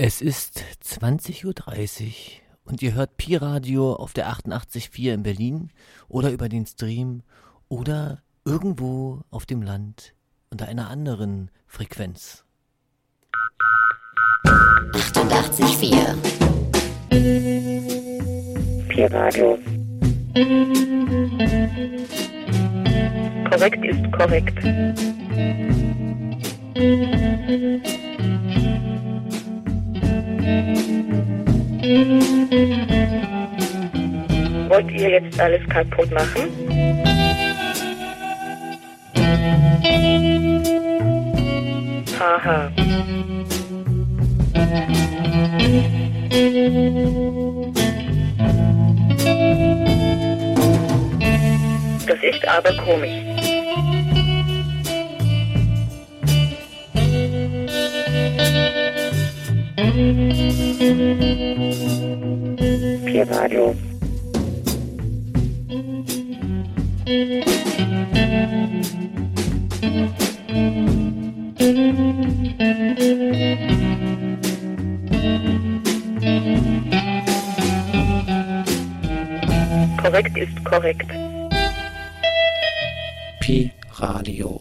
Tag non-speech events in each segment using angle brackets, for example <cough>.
Es ist 20.30 Uhr und ihr hört Pi-Radio auf der 88.4 in Berlin oder über den Stream oder irgendwo auf dem Land unter einer anderen Frequenz. 88.4 Pi-Radio. Korrekt ist korrekt. Wollt ihr jetzt alles kaputt machen? Haha. Das ist aber komisch. Pi-Radio. Korrekt ist korrekt. Pi Radio.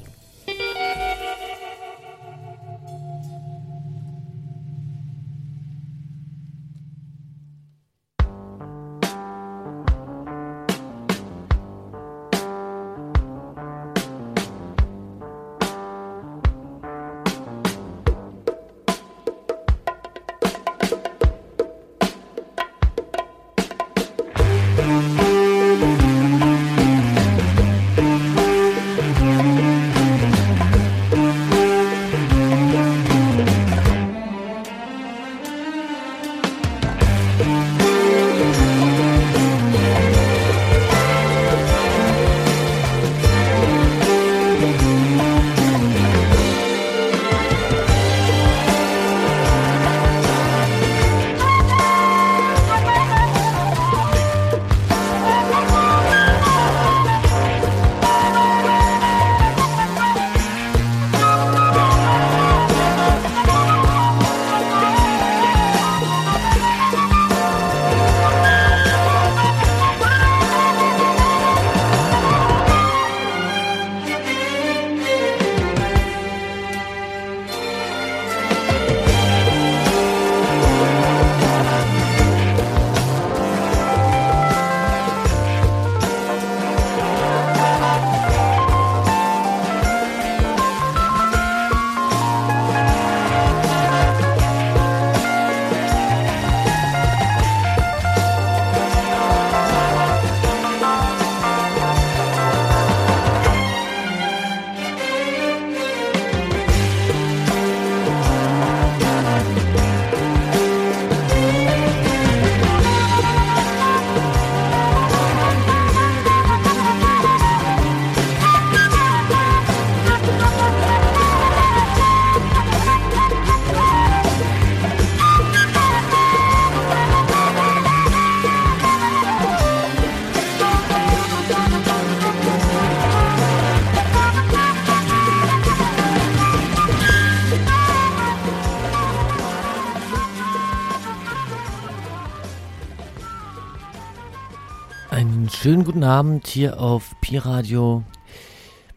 Guten Abend hier auf Pi Radio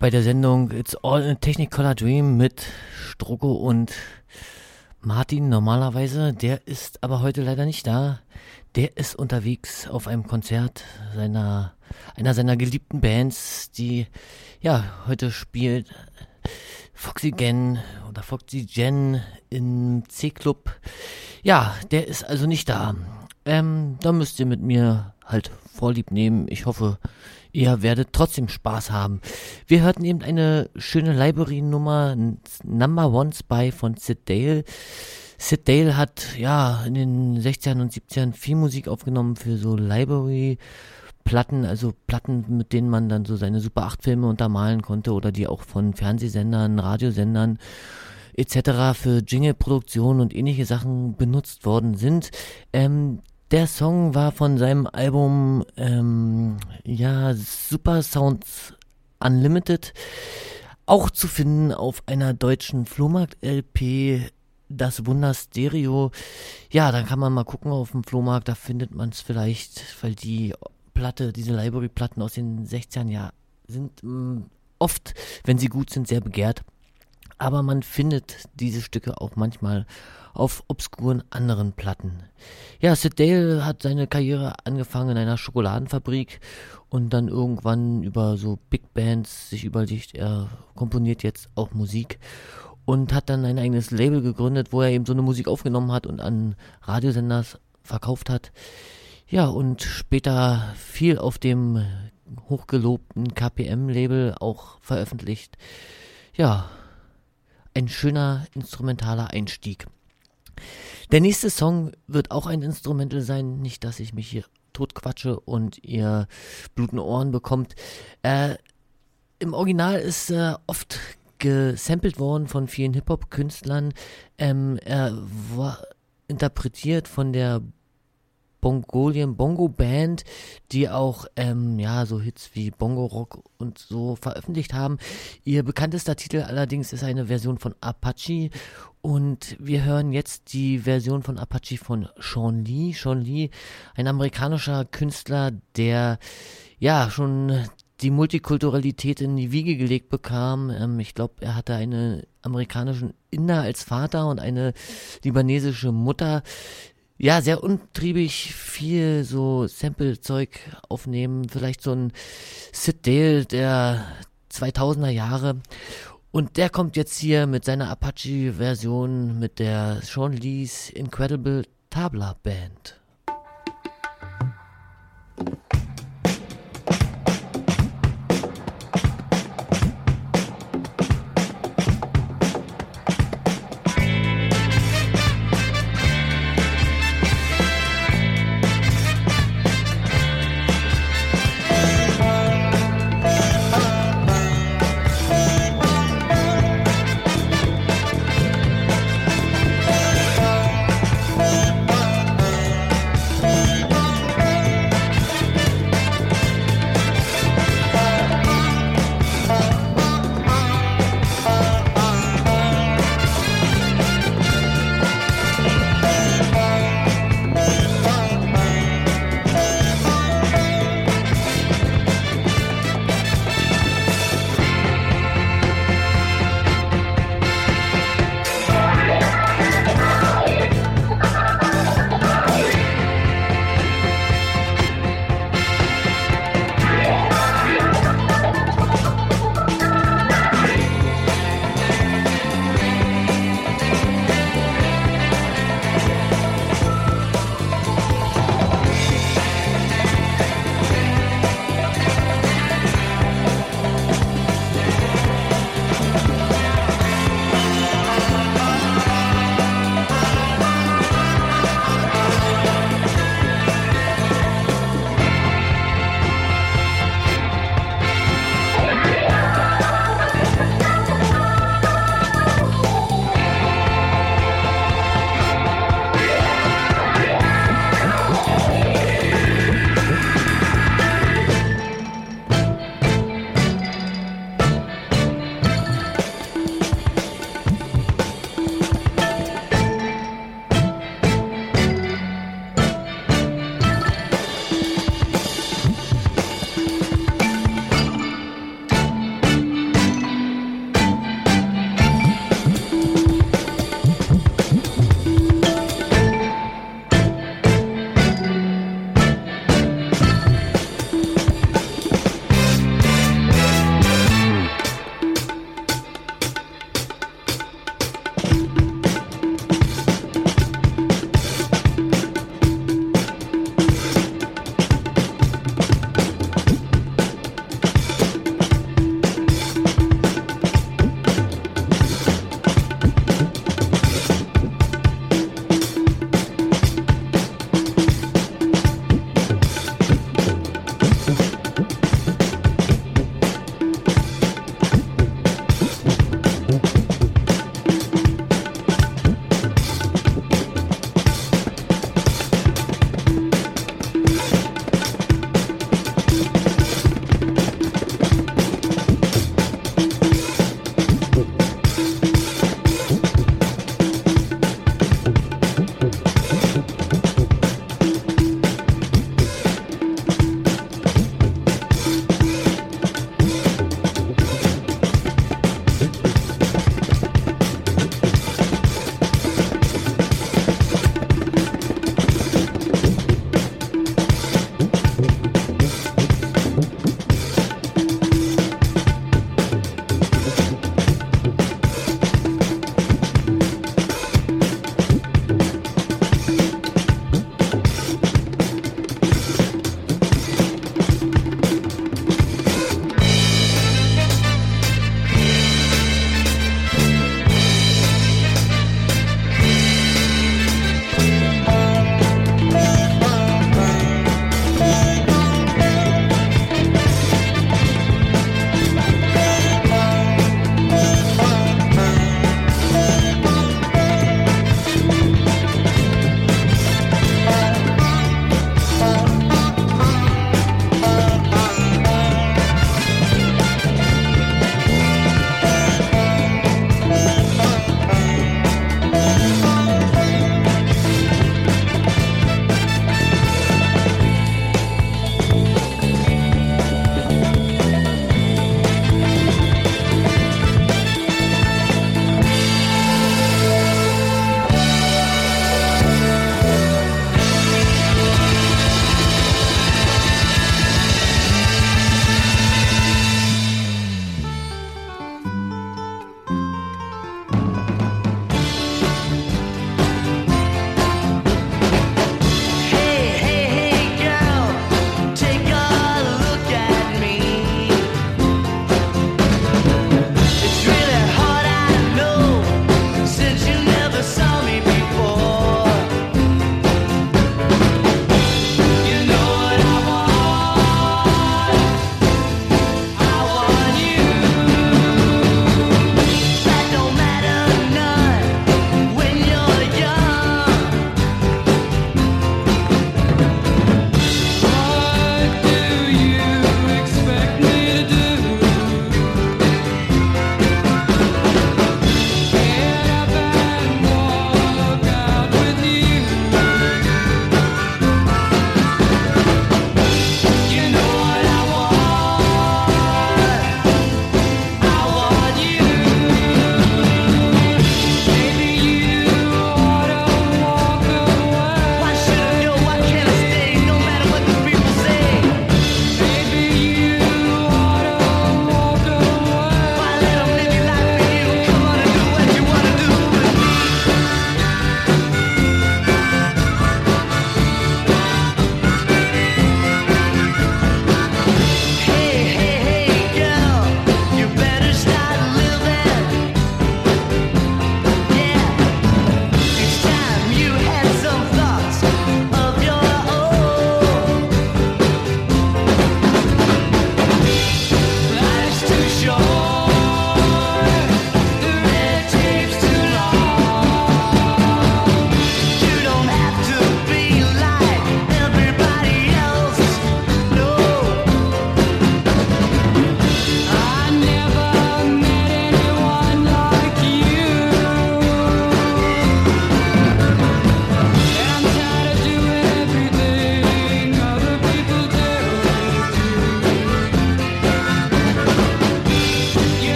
bei der Sendung It's All a Technicolor Dream mit Strucko und Martin normalerweise. Der ist aber heute leider nicht da. Der ist unterwegs auf einem Konzert seiner, einer seiner geliebten Bands, die ja heute spielt. Foxy Gen oder Foxy Gen im C-Club. Ja, der ist also nicht da. Ähm, da müsst ihr mit mir halt vorlieb nehmen. Ich hoffe, ihr werdet trotzdem Spaß haben. Wir hörten eben eine schöne Library-Nummer, Number One Spy von Sid Dale. Sid Dale hat ja in den 60ern und 70ern viel Musik aufgenommen für so Library Platten, also Platten, mit denen man dann so seine Super 8 Filme untermalen konnte oder die auch von Fernsehsendern, Radiosendern etc. für Jingle-Produktion und ähnliche Sachen benutzt worden sind. Ähm, der Song war von seinem Album ähm, ja Super Sounds Unlimited auch zu finden auf einer deutschen Flohmarkt-LP das Wunder Stereo. Ja, dann kann man mal gucken auf dem Flohmarkt, da findet man es vielleicht, weil die Platte, diese Library-Platten aus den 60ern ja sind mh, mm, oft, wenn sie gut sind, sehr begehrt. Aber man findet diese Stücke auch manchmal auf obskuren anderen Platten. Ja, Sid Dale hat seine Karriere angefangen in einer Schokoladenfabrik und dann irgendwann über so Big Bands sich überlegt, er komponiert jetzt auch Musik und hat dann ein eigenes Label gegründet, wo er eben so eine Musik aufgenommen hat und an Radiosenders verkauft hat. Ja, und später viel auf dem hochgelobten KPM-Label auch veröffentlicht. Ja, ein schöner instrumentaler Einstieg. Der nächste Song wird auch ein Instrumental sein, nicht, dass ich mich hier totquatsche und ihr blutende Ohren bekommt. Äh, Im Original ist äh, oft gesampelt worden von vielen Hip-Hop-Künstlern. Ähm, er war interpretiert von der Bongolian Bongo Band, die auch ähm, ja so Hits wie Bongo Rock und so veröffentlicht haben. Ihr bekanntester Titel allerdings ist eine Version von Apache und wir hören jetzt die Version von Apache von Sean Lee. Sean Lee, ein amerikanischer Künstler, der ja schon die Multikulturalität in die Wiege gelegt bekam. Ähm, ich glaube, er hatte einen amerikanischen Inder als Vater und eine libanesische Mutter. Ja, sehr untriebig, viel so Sample-Zeug aufnehmen, vielleicht so ein Sid Dale der 2000er Jahre. Und der kommt jetzt hier mit seiner Apache-Version mit der Sean Lee's Incredible Tabla Band.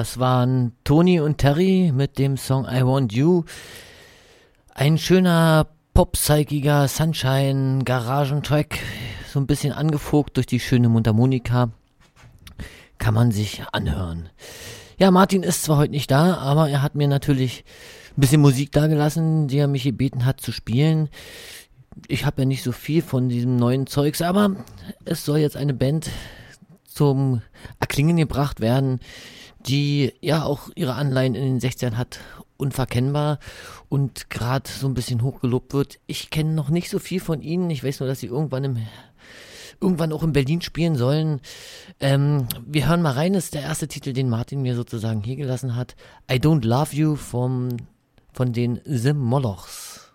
Das waren Toni und Terry mit dem Song I Want You. Ein schöner pop-psychiger Sunshine Garagentrack, so ein bisschen angefogt durch die schöne Mundharmonika. Kann man sich anhören. Ja, Martin ist zwar heute nicht da, aber er hat mir natürlich ein bisschen Musik dagelassen, die er mich gebeten hat zu spielen. Ich habe ja nicht so viel von diesem neuen Zeugs, aber es soll jetzt eine Band zum Erklingen gebracht werden, die ja auch ihre Anleihen in den 60ern hat, unverkennbar und gerade so ein bisschen hochgelobt wird. Ich kenne noch nicht so viel von ihnen. Ich weiß nur, dass sie irgendwann im irgendwann auch in Berlin spielen sollen. Ähm, wir hören mal rein, das ist der erste Titel, den Martin mir sozusagen hier gelassen hat. I Don't Love You vom, von den The Molochs.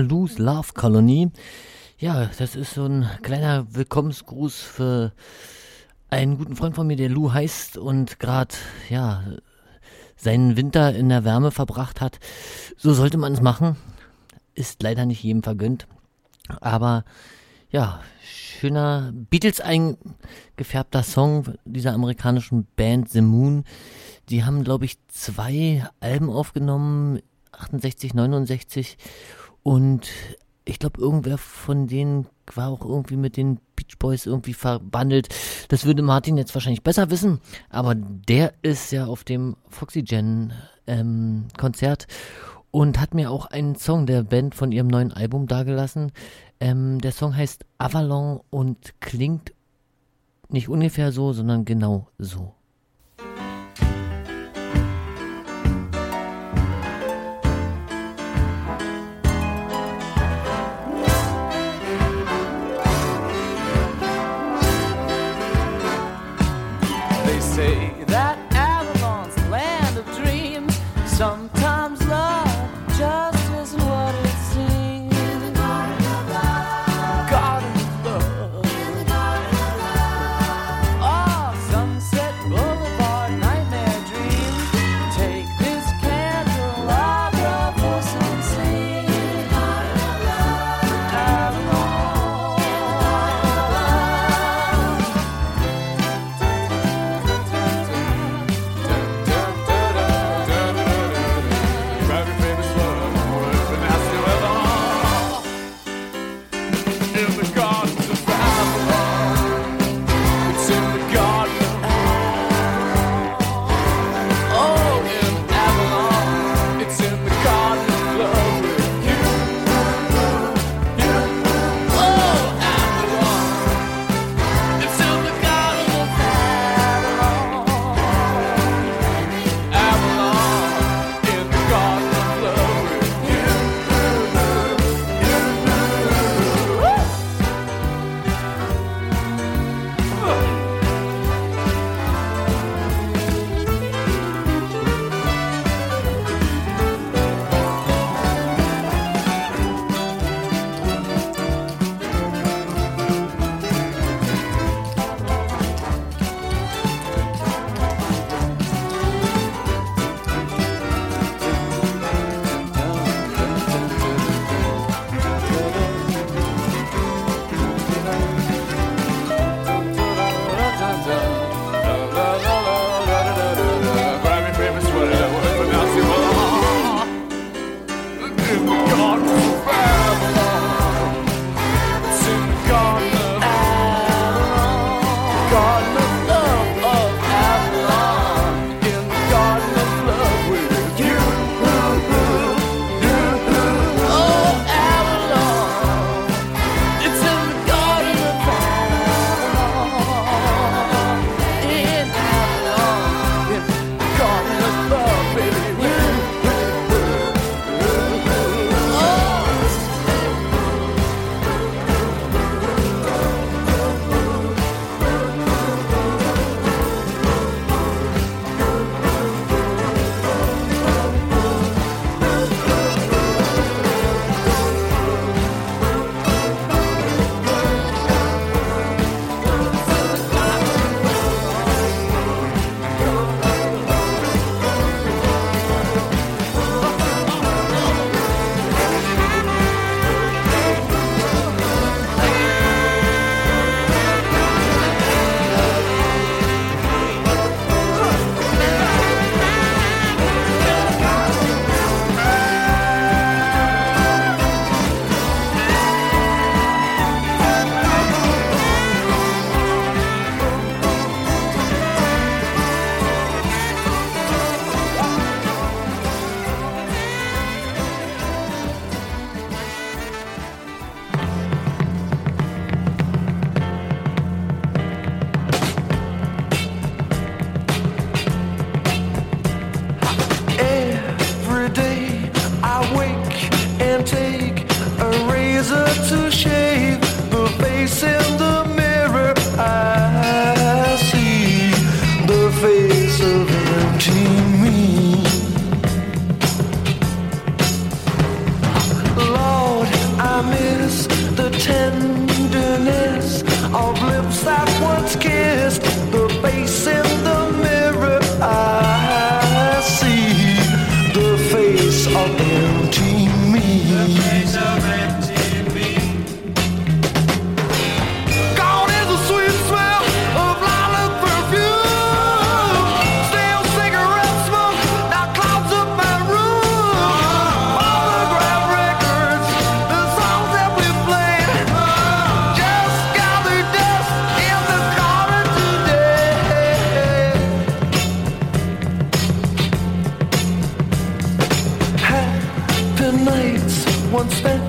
Lou's Love Colony. Ja, das ist so ein kleiner Willkommensgruß für einen guten Freund von mir, der Lou heißt und gerade, ja, seinen Winter in der Wärme verbracht hat. So sollte man es machen. Ist leider nicht jedem vergönnt. Aber ja, schöner Beatles eingefärbter Song dieser amerikanischen Band The Moon. Die haben, glaube ich, zwei Alben aufgenommen, 68, 69 und ich glaube, irgendwer von denen war auch irgendwie mit den Beach Boys irgendwie verbandelt. Das würde Martin jetzt wahrscheinlich besser wissen, aber der ist ja auf dem Foxygen ähm, Konzert und hat mir auch einen Song der Band von ihrem neuen Album dargelassen. Ähm, der Song heißt Avalon und klingt nicht ungefähr so, sondern genau so. don't spend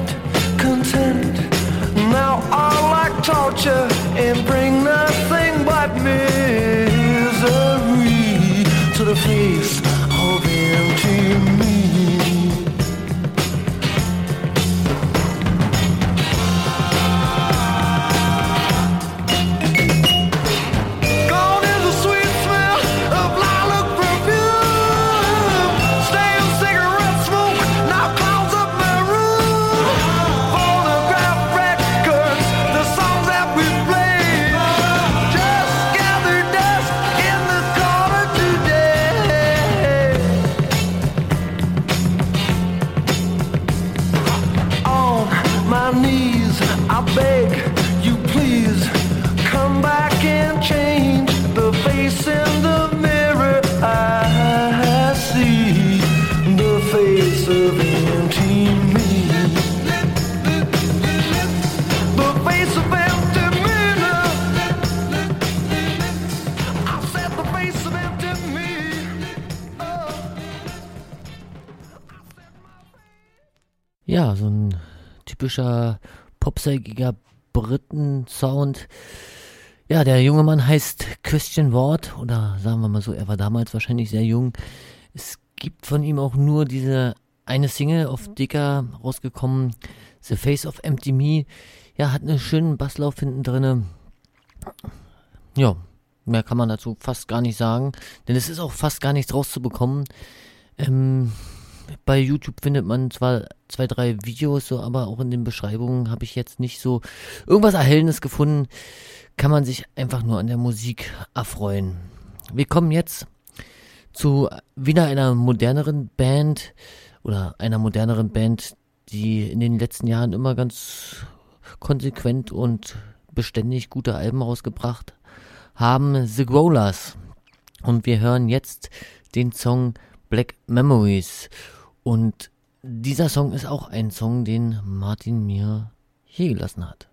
typischer popsägiger Briten-Sound. Ja, der junge Mann heißt Christian Ward oder sagen wir mal so, er war damals wahrscheinlich sehr jung. Es gibt von ihm auch nur diese eine Single auf Dicker rausgekommen, The Face of Empty Me. Ja, hat einen schönen Basslauf hinten drinne. Ja, mehr kann man dazu fast gar nicht sagen, denn es ist auch fast gar nichts rauszubekommen. Ähm, bei YouTube findet man zwar zwei, drei Videos, so, aber auch in den Beschreibungen habe ich jetzt nicht so irgendwas Erhellendes gefunden. Kann man sich einfach nur an der Musik erfreuen. Wir kommen jetzt zu wieder einer moderneren Band oder einer moderneren Band, die in den letzten Jahren immer ganz konsequent und beständig gute Alben rausgebracht haben, The Growlers. Und wir hören jetzt den Song Black Memories. Und dieser Song ist auch ein Song, den Martin mir hier gelassen hat.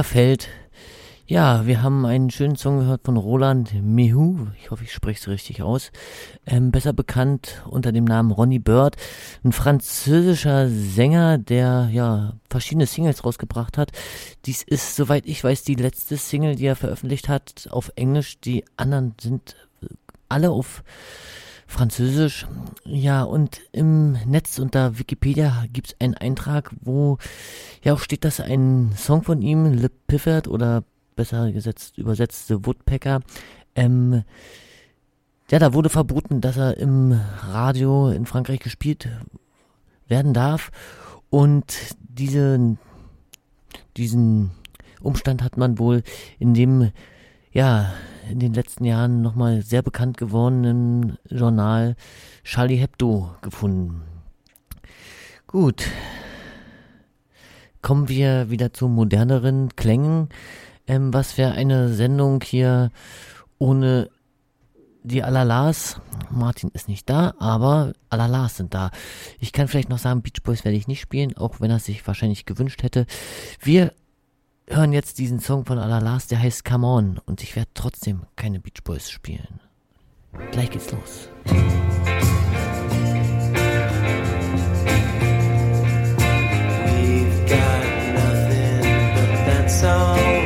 Niederfällt. Ja, wir haben einen schönen Song gehört von Roland Mehu. Ich hoffe, ich spreche es richtig aus. Ähm, besser bekannt unter dem Namen Ronnie Bird. Ein französischer Sänger, der ja verschiedene Singles rausgebracht hat. Dies ist, soweit ich weiß, die letzte Single, die er veröffentlicht hat auf Englisch. Die anderen sind alle auf Französisch. Ja, und im Netz unter Wikipedia gibt es einen Eintrag, wo ja auch steht, dass ein Song von ihm, Le Piffert oder besser gesetzt, übersetzt The Woodpecker, ähm, ja, da wurde verboten, dass er im Radio in Frankreich gespielt werden darf. Und diese, diesen Umstand hat man wohl in dem, ja, in den letzten Jahren nochmal sehr bekannt gewordenen Journal Charlie Hebdo gefunden. Gut. Kommen wir wieder zu moderneren Klängen. Ähm, was wäre eine Sendung hier ohne die Alalas? Martin ist nicht da, aber Alalas sind da. Ich kann vielleicht noch sagen, Beach Boys werde ich nicht spielen, auch wenn er sich wahrscheinlich gewünscht hätte. Wir hören jetzt diesen Song von Alalas, der heißt Come On und ich werde trotzdem keine Beach Boys spielen. Gleich geht's los. We've got nothing, but that's alright.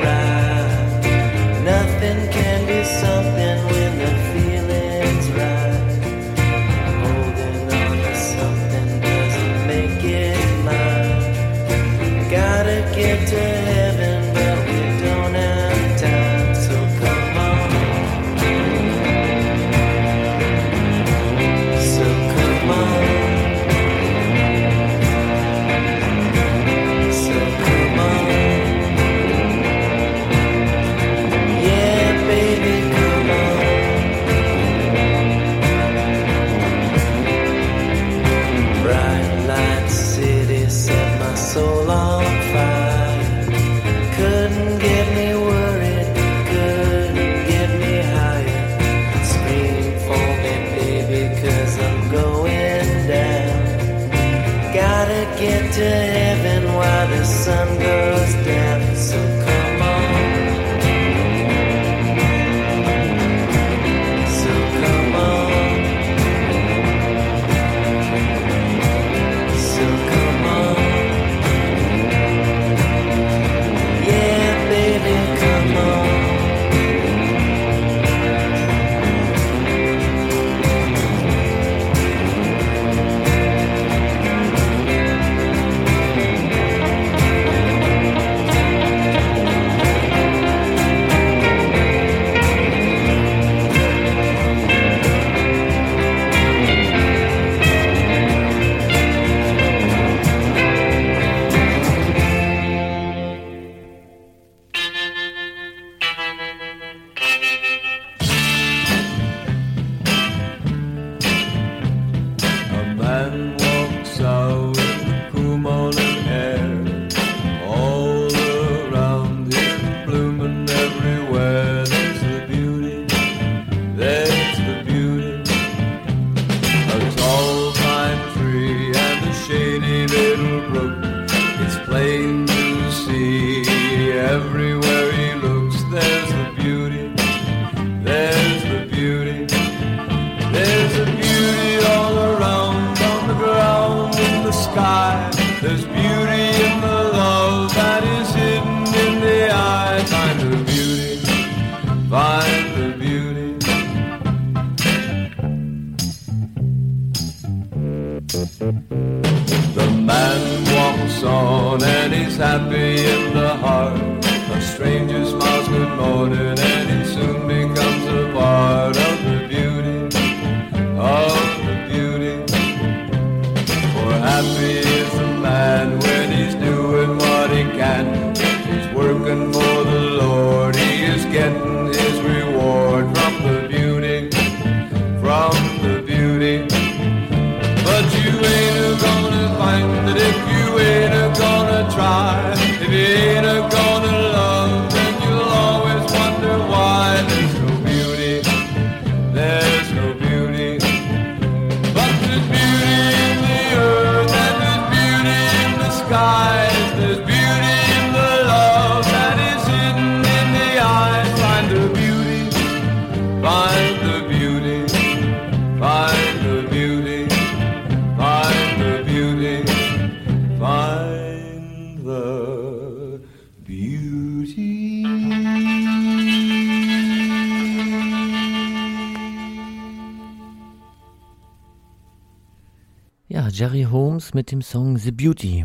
Mit dem Song The Beauty.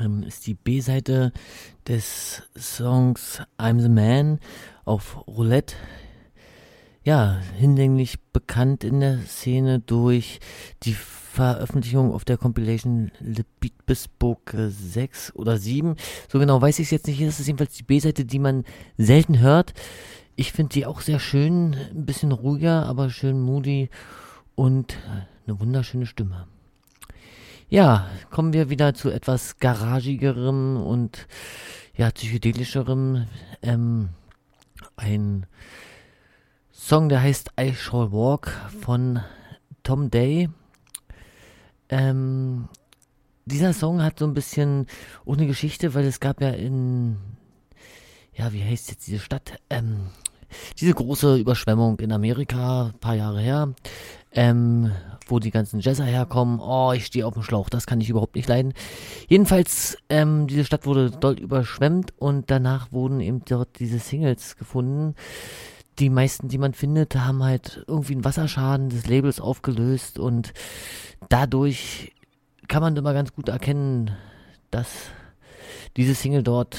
Ähm, ist die B-Seite des Songs I'm the Man auf Roulette. Ja, hinlänglich bekannt in der Szene durch die Veröffentlichung auf der Compilation Le Beat Bespoke 6 oder 7. So genau weiß ich es jetzt nicht. Das ist jedenfalls die B-Seite, die man selten hört. Ich finde die auch sehr schön, ein bisschen ruhiger, aber schön moody und eine wunderschöne Stimme. Ja, kommen wir wieder zu etwas garagigerem und ja, psychedelischerem. Ähm, ein Song, der heißt I Shall Walk von Tom Day. Ähm, dieser Song hat so ein bisschen ohne Geschichte, weil es gab ja in, ja, wie heißt jetzt diese Stadt? Ähm, diese große Überschwemmung in Amerika, paar Jahre her, ähm, wo die ganzen Jazzer herkommen. Oh, ich stehe auf dem Schlauch, das kann ich überhaupt nicht leiden. Jedenfalls, ähm, diese Stadt wurde doll überschwemmt und danach wurden eben dort diese Singles gefunden. Die meisten, die man findet, haben halt irgendwie einen Wasserschaden des Labels aufgelöst und dadurch kann man immer ganz gut erkennen, dass diese Single dort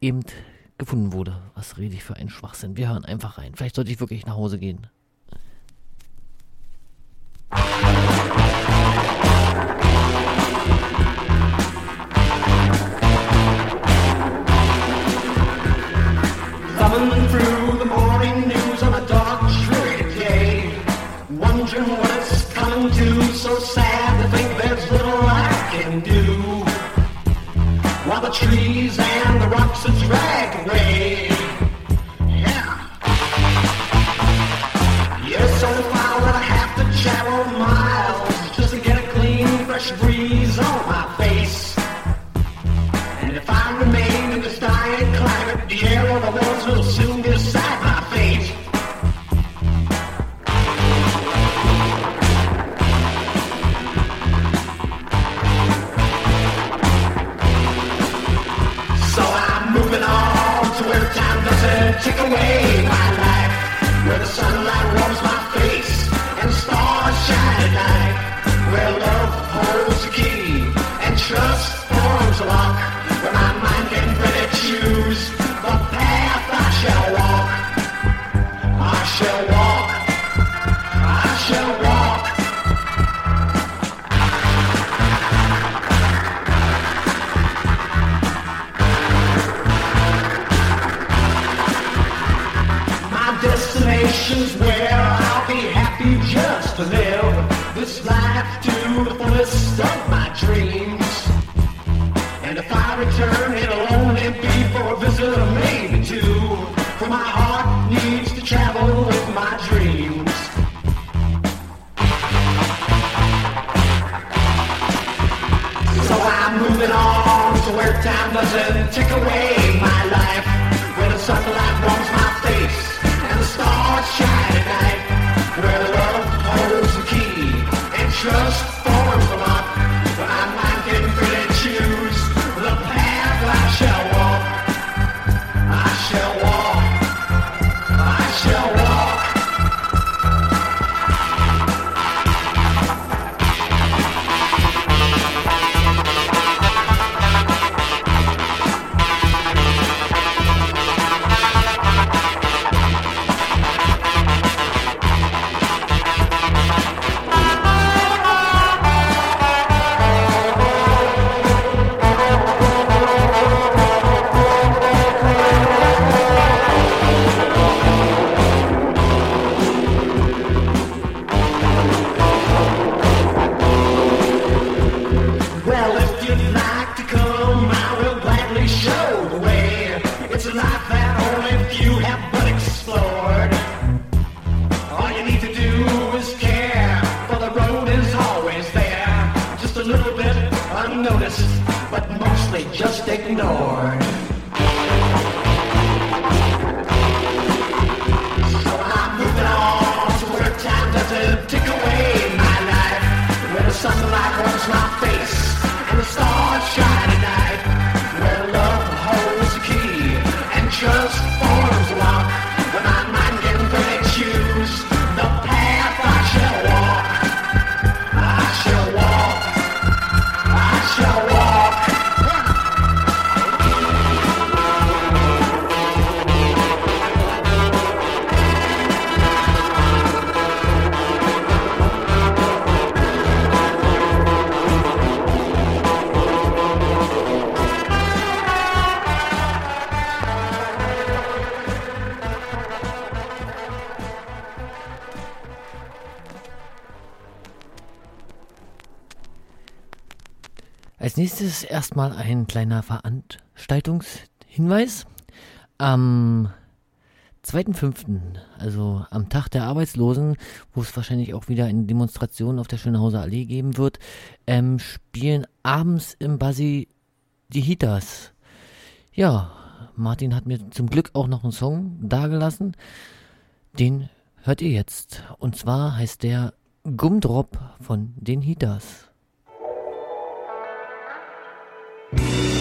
eben gefunden wurde. Was rede ich für einen Schwachsinn? Wir hören einfach rein. Vielleicht sollte ich wirklich nach Hause gehen. Trees and the rocks are dragged away. Doesn't away my life, where the sunlight warms my face and the stars shine at night, where love holds the key and trust forms a lock, I'll be happy just to live this life to the fullest of my dreams. And if I return, it'll only be for a visit or maybe two. For my heart needs to travel with my dreams. So I'm moving on to where time doesn't tick away my life. Where the sunlight warms my face and the stars shine Trust. Nächstes erstmal ein kleiner Veranstaltungshinweis. Am 2.5., also am Tag der Arbeitslosen, wo es wahrscheinlich auch wieder eine Demonstration auf der Schönhauser Allee geben wird, ähm, spielen abends im Buzzy die Hitas. Ja, Martin hat mir zum Glück auch noch einen Song dagelassen. Den hört ihr jetzt. Und zwar heißt der Gumdrop von den Hitas. Gumdrop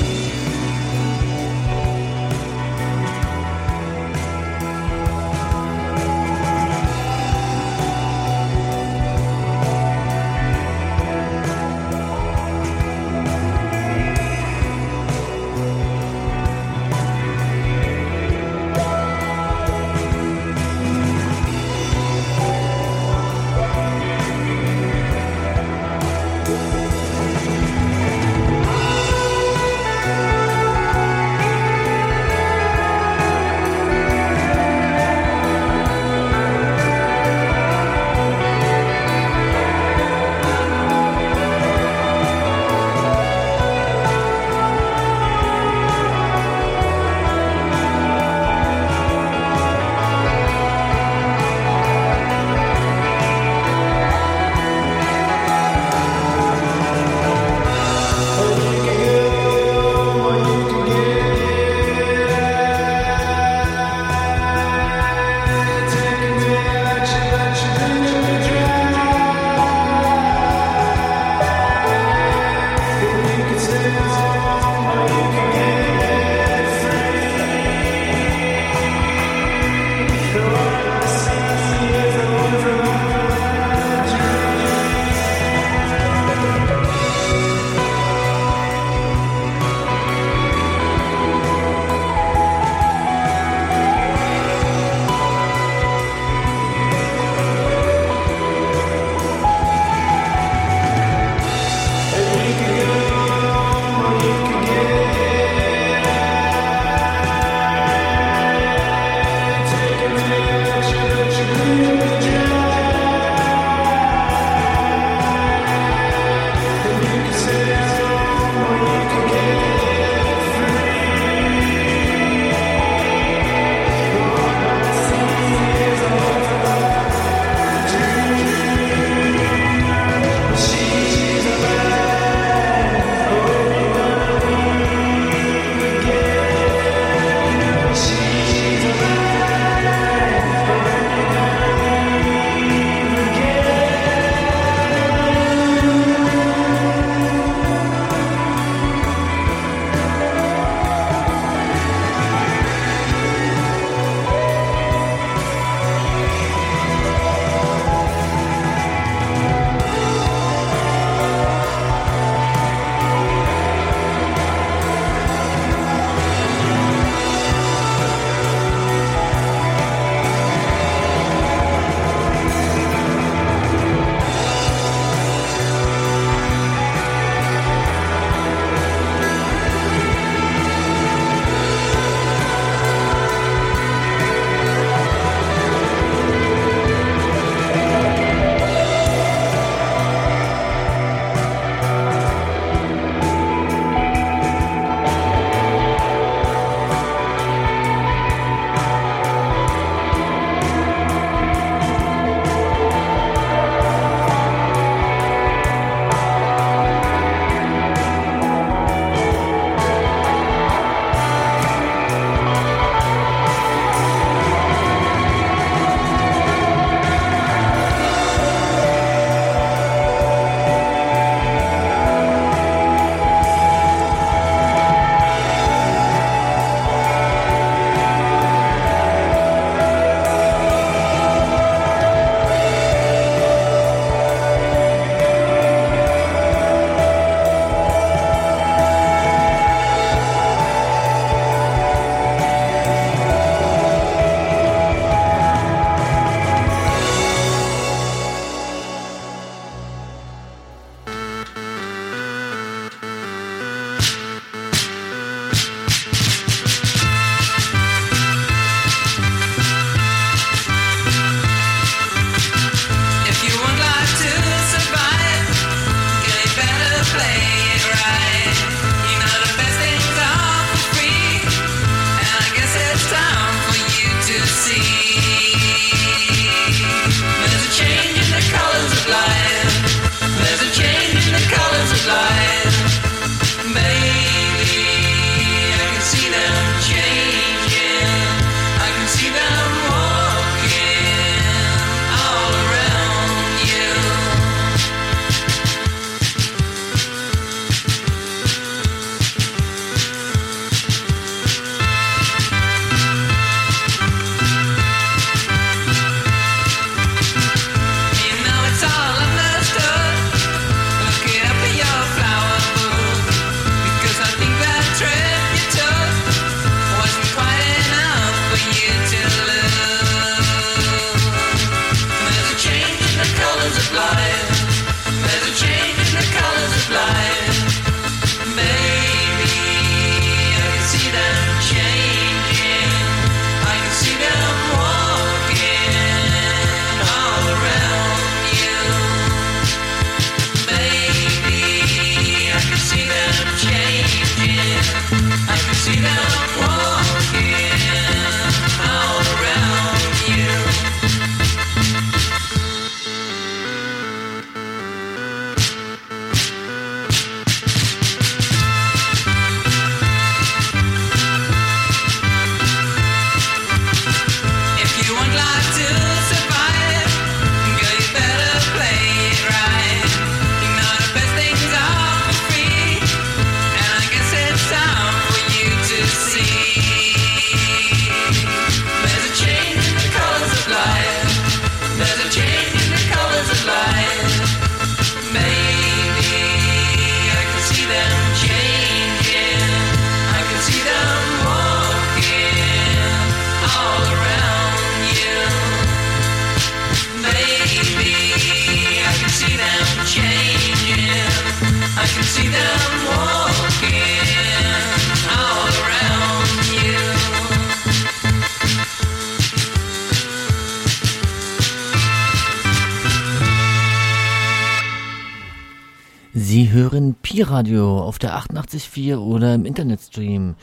804 oder im Internetstream.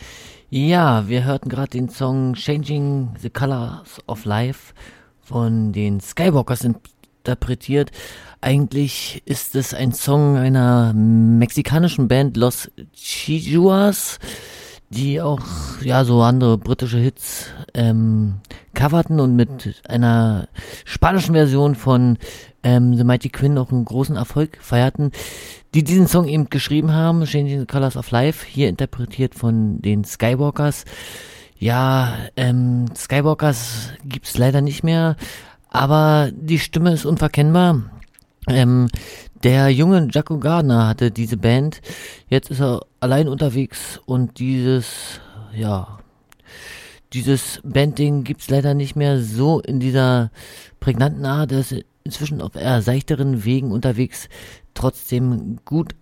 Ja, wir hörten gerade den Song Changing the Colors of Life von den Skywalkers interpretiert. Eigentlich ist es ein Song einer mexikanischen Band Los Chijuas, die auch ja so andere britische Hits ähm, coverten und mit einer spanischen Version von ähm, The Mighty Quinn auch einen großen Erfolg feierten, die diesen Song eben geschrieben haben, Changing the Colors of Life, hier interpretiert von den Skywalkers. Ja, ähm, Skywalkers gibt's leider nicht mehr, aber die Stimme ist unverkennbar. Ähm, der junge Jaco Gardner hatte diese Band. Jetzt ist er allein unterwegs und dieses, ja, dieses Bandding gibt's leider nicht mehr so in dieser prägnanten Art. Ist inzwischen auf eher seichteren Wegen unterwegs, trotzdem gut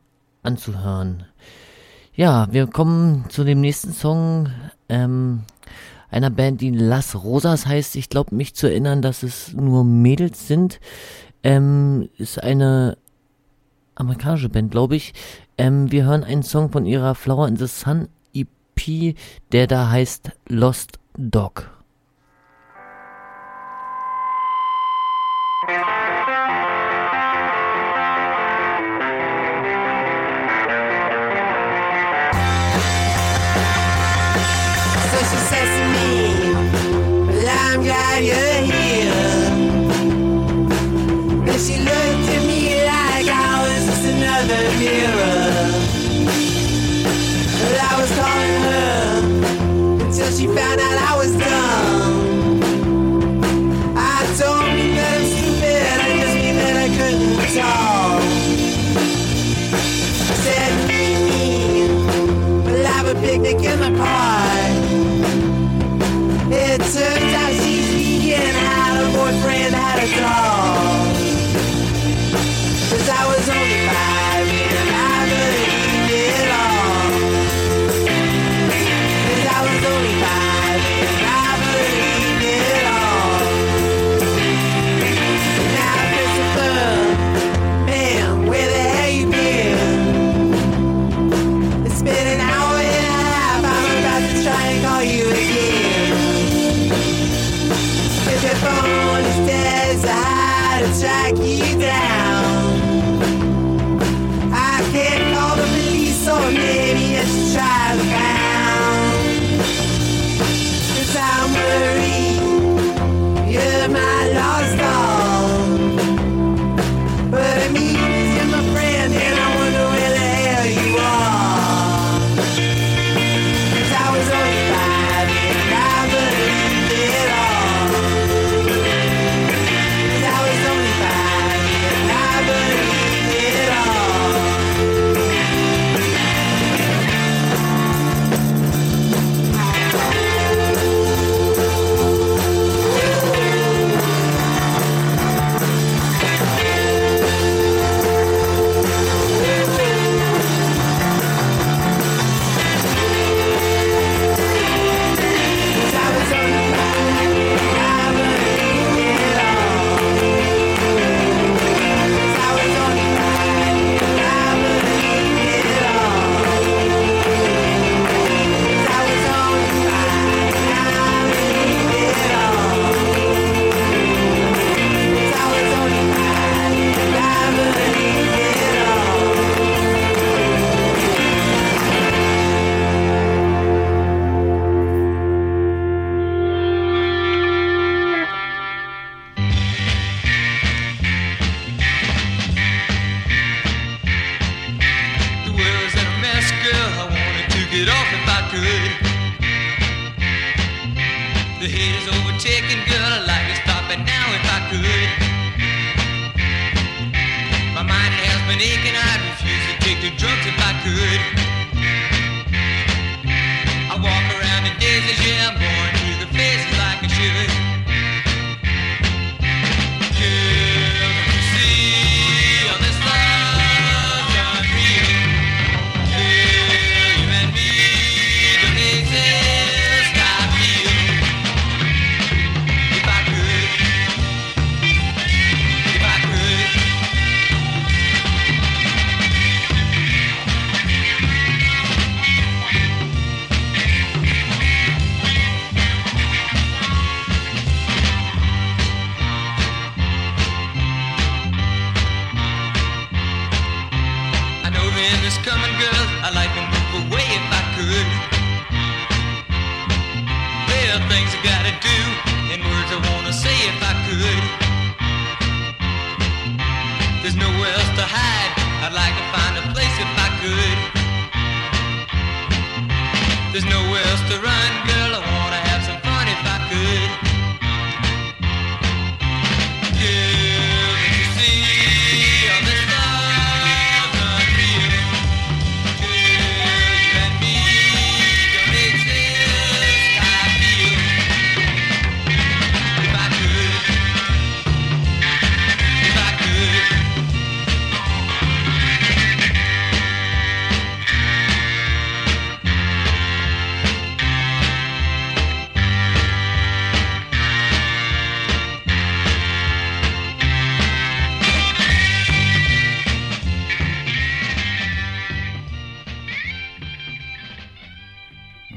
anzuhören. Ja, wir kommen zu dem nächsten Song ähm, einer Band, die Las Rosas heißt. Ich glaube, mich zu erinnern, dass es nur Mädels sind. Ähm, ist eine amerikanische Band, glaube ich. Ähm, wir hören einen Song von ihrer Flower in the Sun EP, der da heißt Lost Dog. never hear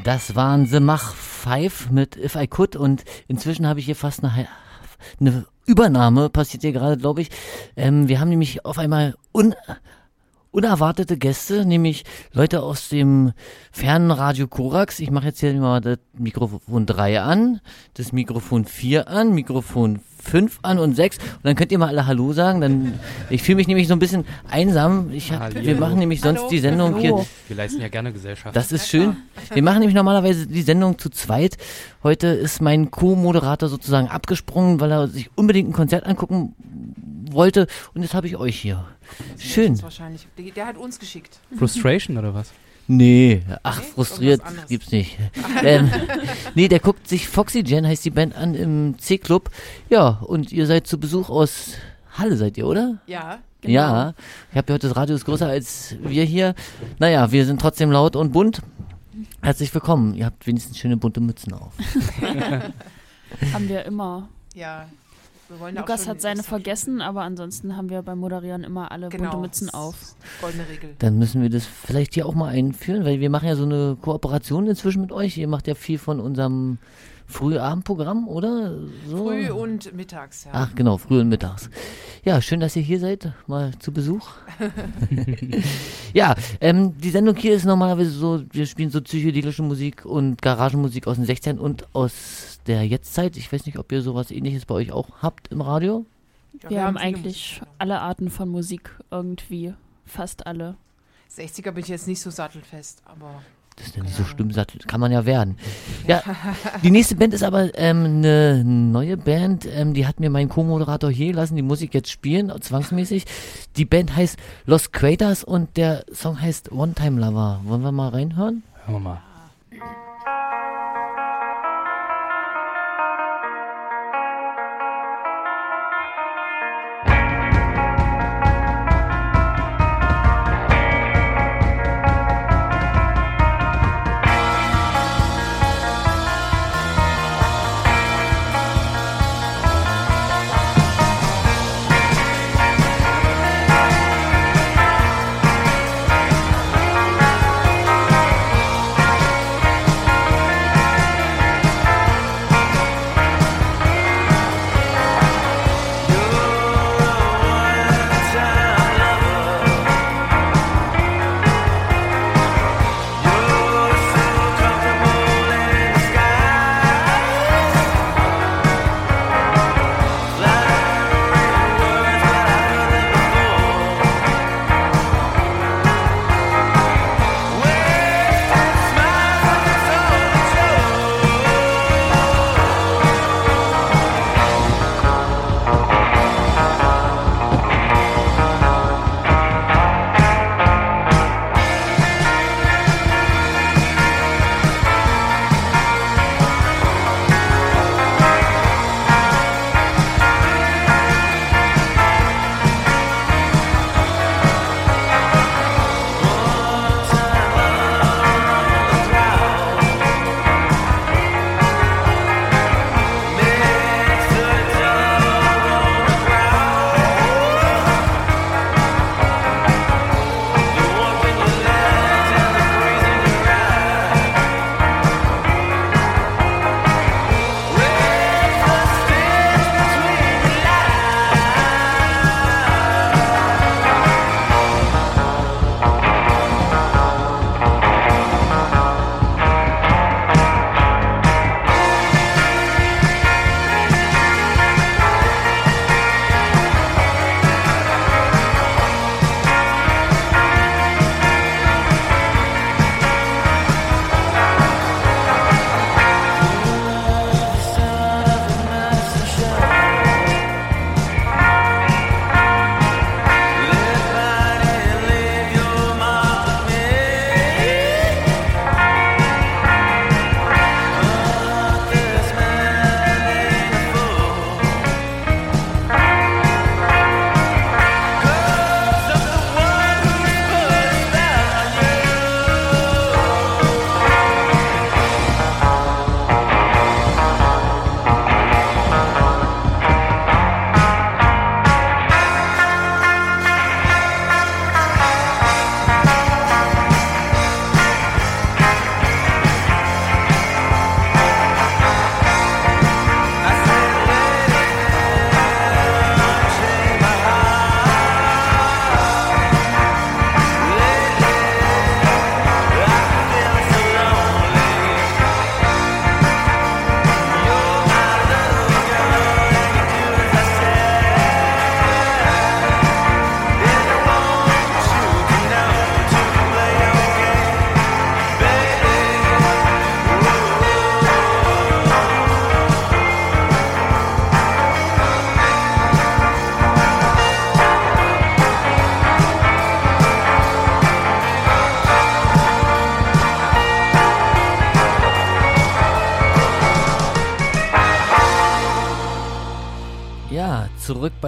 Das waren The Mach 5 mit If I Could und inzwischen habe ich hier fast eine, eine Übernahme, passiert hier gerade, glaube ich. Ähm, wir haben nämlich auf einmal un, unerwartete Gäste, nämlich Leute aus dem fernen Radio Korax. Ich mache jetzt hier mal das Mikrofon 3 an, das Mikrofon 4 an, Mikrofon 5 an und 6 und dann könnt ihr mal alle Hallo sagen. Dann, ich fühle mich nämlich so ein bisschen einsam. Ich hab, wir machen nämlich sonst die Sendung hier Wir leisten ja gerne Gesellschaft. das ist schön. Wir machen nämlich normalerweise die Sendung zu zweit. Heute ist mein Co-Moderator sozusagen abgesprungen, weil er sich unbedingt ein Konzert angucken wollte. Und jetzt habe ich euch hier. Schön. Wahrscheinlich. Der, der hat uns geschickt. Frustration oder was? Nee, ach, frustriert gibt's nicht. ähm, <laughs> nee, der guckt sich Foxy Jen, heißt die Band, an im C-Club. Ja, und ihr seid zu Besuch aus Halle, seid ihr, oder? Ja. Ja, ich habe gehört, das Radio ist größer als wir hier. Naja, wir sind trotzdem laut und bunt. Herzlich willkommen. Ihr habt wenigstens schöne bunte Mützen auf. <laughs> <laughs> Haben wir immer. Ja. Wir wollen ja auch Lukas schon hat seine vergessen, aber ansonsten haben wir beim Moderieren immer alle Genau. bunte Mützen auf. Goldene Regel. Dann müssen wir das vielleicht hier auch mal einführen, weil wir machen ja so eine Kooperation inzwischen mit euch. Ihr macht ja viel von unserem Frühabendprogramm, oder? So. Früh und mittags, ja. Ach genau, früh und mittags. Ja, schön, dass ihr hier seid, mal zu Besuch. <laughs> ja, ähm, die Sendung hier ist normalerweise so, wir spielen so psychedelische Musik und Garagenmusik aus den 60ern und aus der Jetztzeit. Ich weiß nicht, ob ihr sowas ähnliches bei euch auch habt im Radio. Ja, Wir, haben eigentlich alle Arten von Musik irgendwie. Fast alle. 60er bin ich jetzt nicht so sattelfest, aber Das ist ja nicht so schlimm, sagt- kann man ja werden. <laughs> Ja, die nächste Band ist aber ähm, eine neue Band, ähm, die hat mir mein Co-Moderator hier lassen, die muss ich jetzt spielen, zwangsmäßig. Die Band heißt Los Craters und der Song heißt One Time Lover. Wollen wir mal reinhören? Hören wir mal.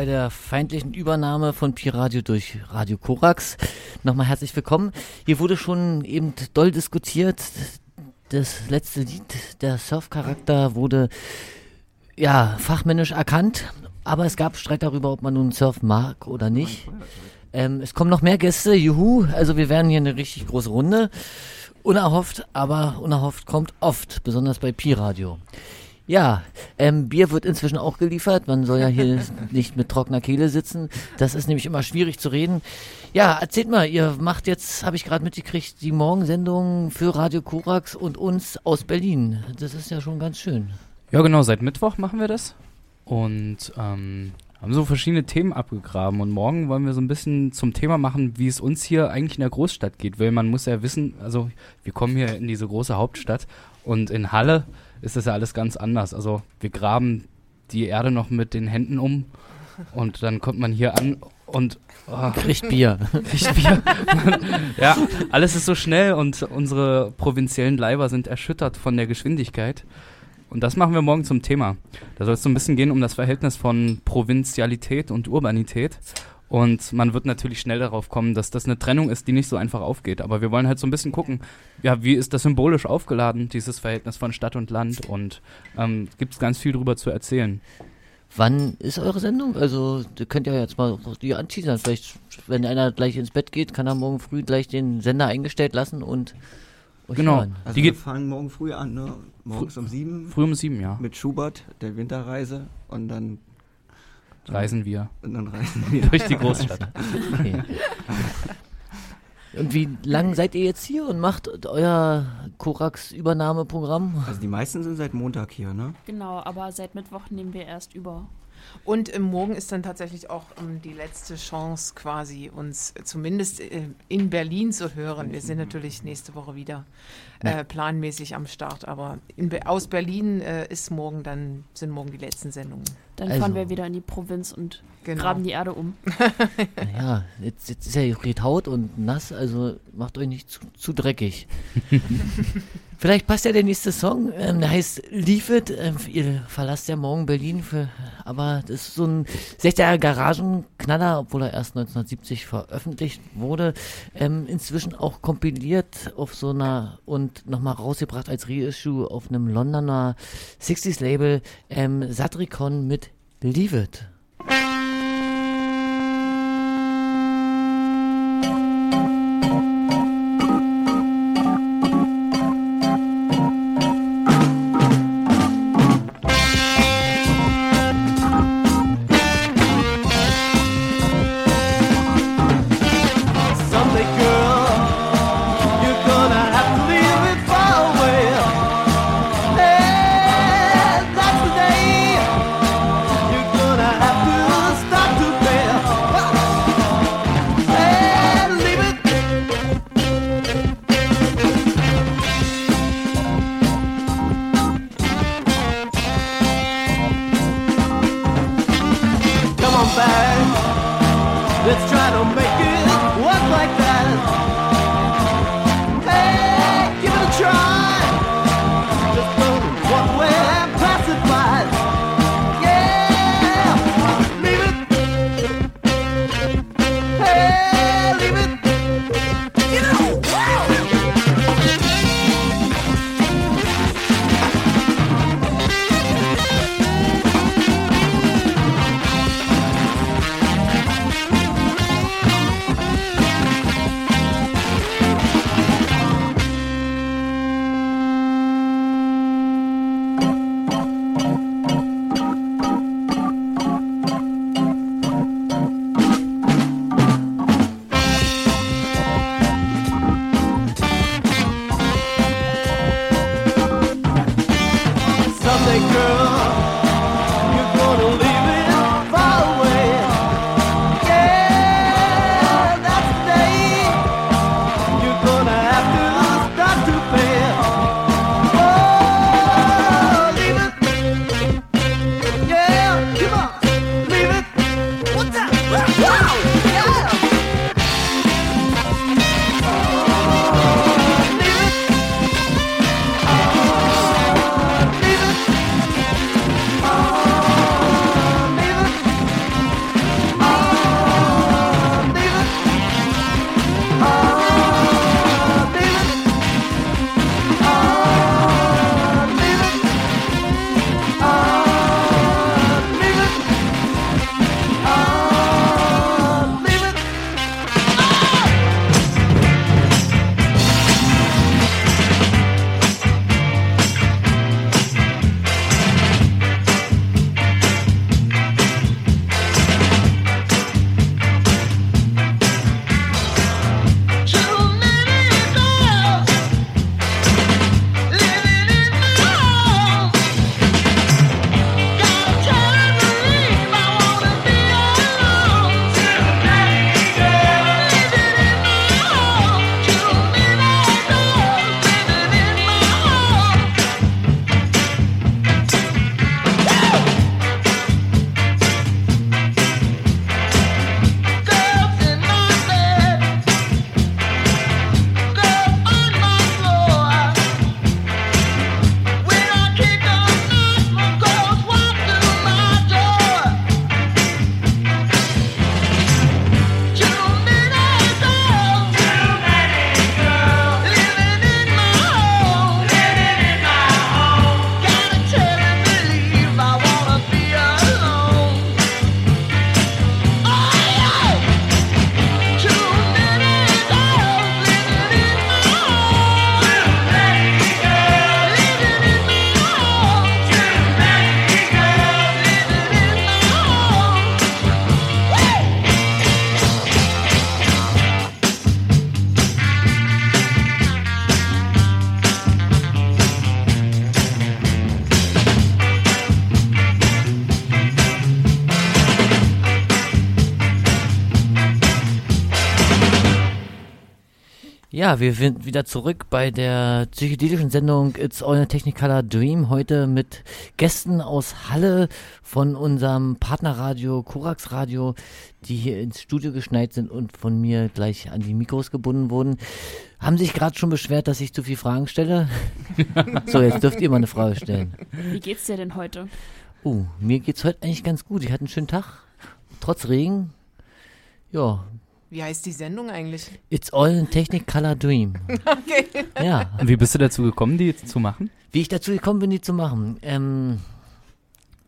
Bei der feindlichen Übernahme von Pi Radio durch Radio Korax. Nochmal herzlich willkommen. Hier wurde schon eben doll diskutiert. Das letzte Lied, der Surf-Charakter, wurde ja fachmännisch erkannt, aber es gab Streit darüber, ob man nun Surf mag oder nicht. Ähm, es kommen noch mehr Gäste, juhu. Also wir werden hier eine richtig große Runde. Unerhofft, aber unerhofft kommt oft, besonders bei Pi Radio. Ja, ähm, Bier wird inzwischen auch geliefert. Man soll ja hier <laughs> nicht mit trockener Kehle sitzen. Das ist nämlich immer schwierig zu reden. Ja, erzählt mal, ihr macht jetzt, habe ich gerade mitgekriegt, die Morgensendung für Radio Korax und uns aus Berlin. Das ist ja schon ganz schön. Ja, genau, seit Mittwoch machen wir das. Und ähm, haben so verschiedene Themen abgegraben. Und morgen wollen wir so ein bisschen zum Thema machen, wie es uns hier eigentlich in der Großstadt geht. Weil man muss ja wissen, also wir kommen hier in diese große Hauptstadt und in Halle ist das ja alles ganz anders. Also wir graben die Erde noch mit den Händen um und dann kommt man hier an und oh, Kriegt Bier. <laughs> kriegt Bier. <laughs> ja, alles ist so schnell und unsere provinziellen Leiber sind erschüttert von der Geschwindigkeit. Und das machen wir morgen zum Thema. Da soll es so ein bisschen gehen um das Verhältnis von Provinzialität und Urbanität. Und man wird natürlich schnell darauf kommen, dass das eine Trennung ist, die nicht so einfach aufgeht. Aber wir wollen halt so ein bisschen gucken, ja, wie ist das symbolisch aufgeladen, dieses Verhältnis von Stadt und Land. Und ähm, gibt es ganz viel drüber zu erzählen. Wann ist eure Sendung? Also, ihr könnt ja jetzt mal die anteasern. Vielleicht, wenn einer gleich ins Bett geht, kann er morgen früh gleich den Sender eingestellt lassen und euch Genau. hören. Also Die wir fangen morgen früh an, ne? Morgens um sieben. Früh um sieben, ja. Mit Schubert, der Winterreise. Und dann Reisen wir. Und dann reisen wir. Durch die Großstadt. <laughs> Okay. Und wie lang seid ihr jetzt hier und macht euer Korax-Übernahmeprogramm? Also die meisten sind seit Montag hier, ne? Genau, aber seit Mittwoch nehmen wir erst über. Und morgen ist dann tatsächlich auch ähm, die letzte Chance, quasi uns zumindest äh, in Berlin zu hören. Wir sind natürlich nächste Woche wieder äh, planmäßig am Start, aber in aus Berlin äh, ist morgen dann sind morgen die letzten Sendungen. Dann Also. fahren wir wieder in die Provinz und Genau. graben die Erde um. <laughs> Naja, jetzt, jetzt ist ja Haut und nass, also macht euch nicht zu, zu dreckig. <laughs> Vielleicht passt ja der nächste Song, ähm, der heißt Leave It. Ähm, ihr verlasst ja morgen Berlin, für, aber das ist so ein 60er Garagenknaller, obwohl er erst 1970 veröffentlicht wurde. Ähm, inzwischen auch kompiliert auf so einer und nochmal rausgebracht als Reissue auf einem Londoner 60s Label ähm, Satricon mit Leave It. Ja, wir sind wieder zurück bei der psychedelischen Sendung It's All a Technicolor Dream. Heute mit Gästen aus Halle von unserem Partnerradio Korax Radio, die hier ins Studio geschneit sind und von mir gleich an die Mikros gebunden wurden. Haben sich gerade schon beschwert, dass ich zu viel Fragen stelle? <laughs> so, jetzt dürft ihr mal eine Frage stellen. Wie geht's dir denn heute? Oh, mir geht's heute eigentlich ganz gut. Ich hatte einen schönen Tag. Trotz Regen. Ja, Wie heißt die Sendung eigentlich? It's all in Technicolor Dream. <laughs> Okay. Ja. Und wie bist du dazu gekommen, die jetzt zu machen? Wie ich dazu gekommen bin, die zu machen. Ähm,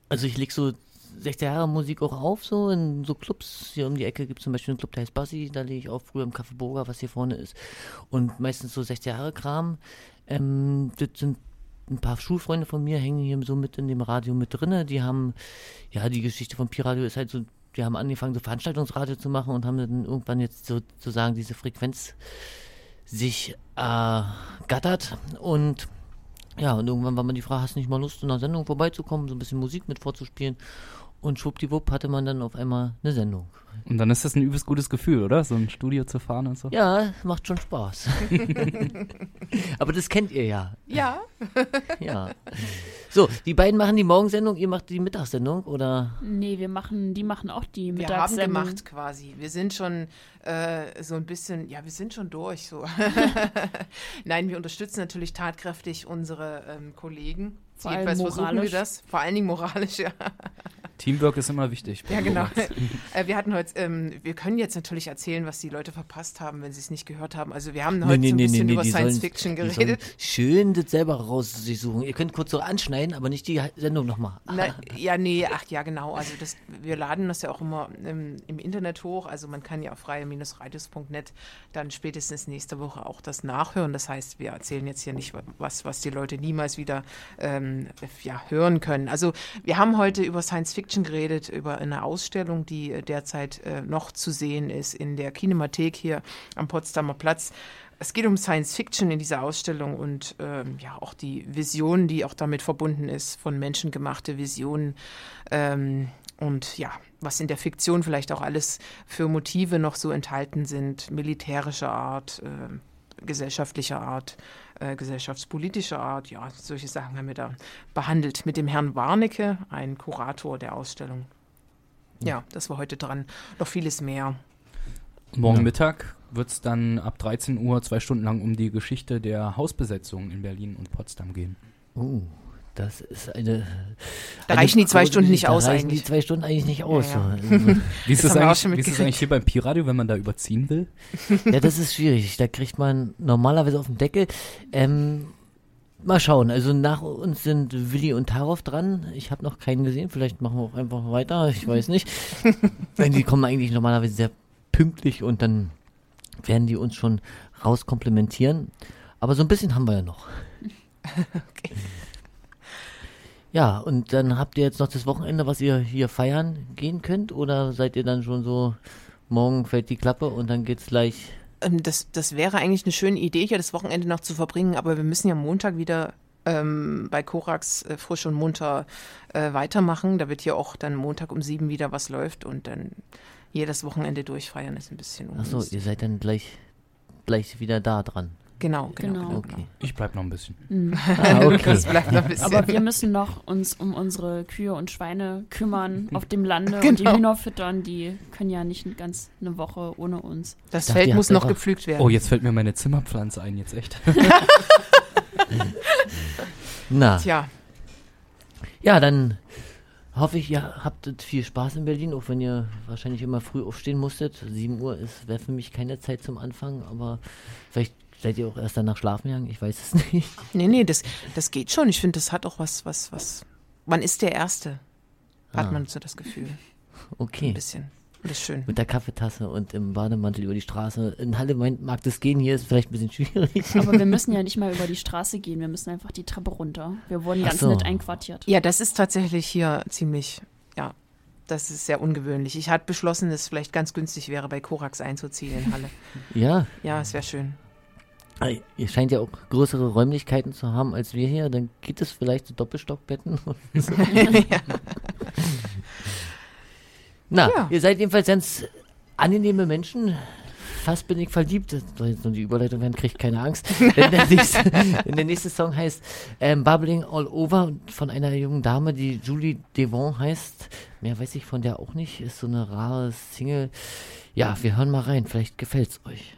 also ich leg so 60 Jahre Musik auch auf, so in so Clubs. Hier um die Ecke gibt es zum Beispiel einen Club, der heißt Bassi, da lege ich auf, früher im Café Burger, was hier vorne ist. Und meistens so 60 Jahre Kram. Ähm, das sind ein paar Schulfreunde von mir, hängen hier so mit in dem Radio mit drinne. Die haben, ja, die Geschichte von Pi-Radio ist halt so, die haben angefangen, so Veranstaltungsradio zu machen und haben dann irgendwann jetzt sozusagen diese Frequenz sich äh, gattert und ja, und irgendwann war man die Frage, hast du nicht mal Lust, in einer Sendung vorbeizukommen, so ein bisschen Musik mit vorzuspielen? Und schwuppdiwupp hatte man dann auf einmal eine Sendung. Und dann ist das ein übelst gutes Gefühl, oder? So ein Studio zu fahren und so. Ja, macht schon Spaß. <laughs> Aber das kennt ihr ja. Ja. <laughs> Ja. So, die beiden machen die Morgensendung, ihr macht die Mittagssendung, oder? Nee, wir machen, die machen auch die Wir haben Mittagssendung. gemacht quasi. Wir sind schon äh, so ein bisschen, ja, wir sind schon durch. So. <laughs> Nein, wir unterstützen natürlich tatkräftig unsere ähm, Kollegen. Vor allem Jedenfalls versuchen wir moralisch. das. Vor allen Dingen moralisch, ja. Teamwork ist immer wichtig. Ja, genau. <laughs> äh, wir hatten heute, ähm, wir können jetzt natürlich erzählen, was die Leute verpasst haben, wenn sie es nicht gehört haben. Also wir haben heute so ein bisschen über die Science sollen- Fiction geredet. Schön das selber raus sich suchen. Ihr könnt kurz so anschneiden, aber nicht die Sendung nochmal. <laughs> Ja, nee, ach ja, genau. Also das, wir laden das ja auch immer im, im Internet hoch. Also man kann ja auf freie-radios.net dann spätestens nächste Woche auch das nachhören. Das heißt, wir erzählen jetzt hier nicht was, was die Leute niemals wieder ähm, ja, hören können. Also wir haben heute über Science Fiction geredet, über eine Ausstellung, die äh, derzeit äh, noch zu sehen ist in der Kinemathek hier am Potsdamer Platz. Es geht um Science Fiction in dieser Ausstellung und ähm, ja auch die Vision, die auch damit verbunden ist, von menschengemachte Visionen. Ähm, und ja, was in der Fiktion vielleicht auch alles für Motive noch so enthalten sind, militärischer Art, ähm, gesellschaftlicher Art, äh, gesellschaftspolitischer Art. Ja, solche Sachen haben wir da behandelt mit dem Herrn Warnecke, ein Kurator der Ausstellung. Ja, das war heute dran. Noch vieles mehr. Morgen Ja. Mittag wird es dann ab 13 Uhr zwei Stunden lang um die Geschichte der Hausbesetzung in Berlin und Potsdam gehen. Oh, das ist eine. Da eine reichen die zwei Stunden nicht da aus reichen eigentlich. die zwei Stunden eigentlich nicht aus. Ja, ja. so. Also, <laughs> Wie ist Das das, eigentlich, wie ist das eigentlich hier beim Pi-Radio, wenn man da überziehen will? ja, das ist schwierig. Da kriegt man normalerweise auf den Deckel. Ähm, mal schauen. Also nach uns sind Willi und Tarov dran. Ich habe noch keinen gesehen. Vielleicht machen wir auch einfach weiter. Ich weiß nicht. <laughs> Denn die kommen eigentlich normalerweise sehr pünktlich und dann werden die uns schon rauskomplementieren. Aber so ein bisschen haben wir ja noch. <laughs> Ja, und dann habt ihr jetzt noch das Wochenende, was ihr hier feiern gehen könnt? Oder seid ihr dann schon so, morgen fällt die Klappe und dann geht's gleich Ähm, das, das wäre eigentlich eine schöne Idee, hier das Wochenende noch zu verbringen, aber wir müssen ja Montag wieder ähm, bei Korax äh, frisch und munter äh, weitermachen. Da wird hier auch dann Montag um sieben wieder was läuft und dann hier das Wochenende durchfeiern ist ein bisschen Achso, ihr seid dann gleich, gleich wieder da dran. Genau, genau, Genau. genau. Okay. Ich bleib noch ein bisschen. Mhm. <laughs> Ah, okay. Das bleibt noch ein bisschen. Aber wir müssen noch uns um unsere Kühe und Schweine kümmern auf dem Lande und die Genau. Hühner füttern. Die können ja nicht ganz eine Woche ohne uns. das dachte, Feld muss habt noch gepflügt werden. Oh, jetzt fällt mir meine Zimmerpflanze ein, jetzt echt. <laughs> Na, Tja, ja, dann hoffe ich, ihr habtet viel Spaß in Berlin, auch wenn ihr wahrscheinlich immer früh aufstehen musstet. 7 Uhr ist wäre für mich keine Zeit zum Anfang, aber vielleicht seid ihr auch erst danach schlafen gegangen, ich weiß es <laughs> nicht. nee, nee, das, das geht schon. Ich finde, das hat auch was, was, was. Man ist der Erste, hat Ah. man so das Gefühl. Ein Okay. bisschen. Und das ist schön. Mit der Kaffeetasse und im Bademantel über die Straße. In Halle mein- mag das gehen, hier ist vielleicht ein bisschen schwierig. Aber wir müssen ja <laughs> nicht mal über die Straße gehen, wir müssen einfach die Treppe runter. Wir wurden ganz so. nett einquartiert. Ja, das ist tatsächlich hier ziemlich, ja, das ist sehr ungewöhnlich. Ich hatte beschlossen, dass es vielleicht ganz günstig wäre, bei Korax einzuziehen in Halle. Ja, Ja, es wäre schön. Ihr scheint ja auch größere Räumlichkeiten zu haben als wir hier. Dann geht es vielleicht zu Doppelstockbetten. <laughs> Na, Ja. ihr seid jedenfalls ganz angenehme Menschen. fast bin ich verliebt. Jetzt nur die Überleitung werden, kriegt keine Angst. <laughs> Denn der nächste, denn der nächste Song heißt ähm, Bubbling All Over von einer jungen Dame, die Julie Devon heißt. Mehr weiß ich von der auch nicht. Ist so eine rare Single. Ja, wir hören mal rein. Vielleicht gefällt's euch.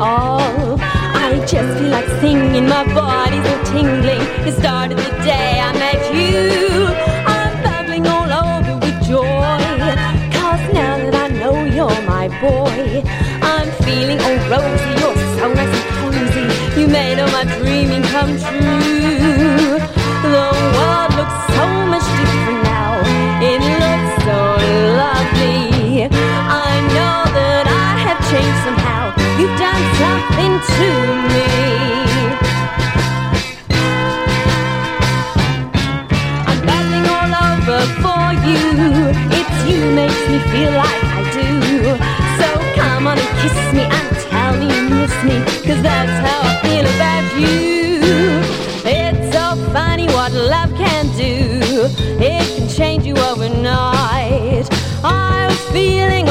Of. I just feel like singing, my body's all tingling. It started the day I met you. I'm bubbling all over with joy, cause now that I know you're my boy, I'm feeling all rosy. You're so nice and cozy. You made all my dreaming come true. Feel like I do. So come on and kiss me and tell me you miss me. Cause that's how I feel about you. It's so funny what love can do. It can change you overnight. I was feeling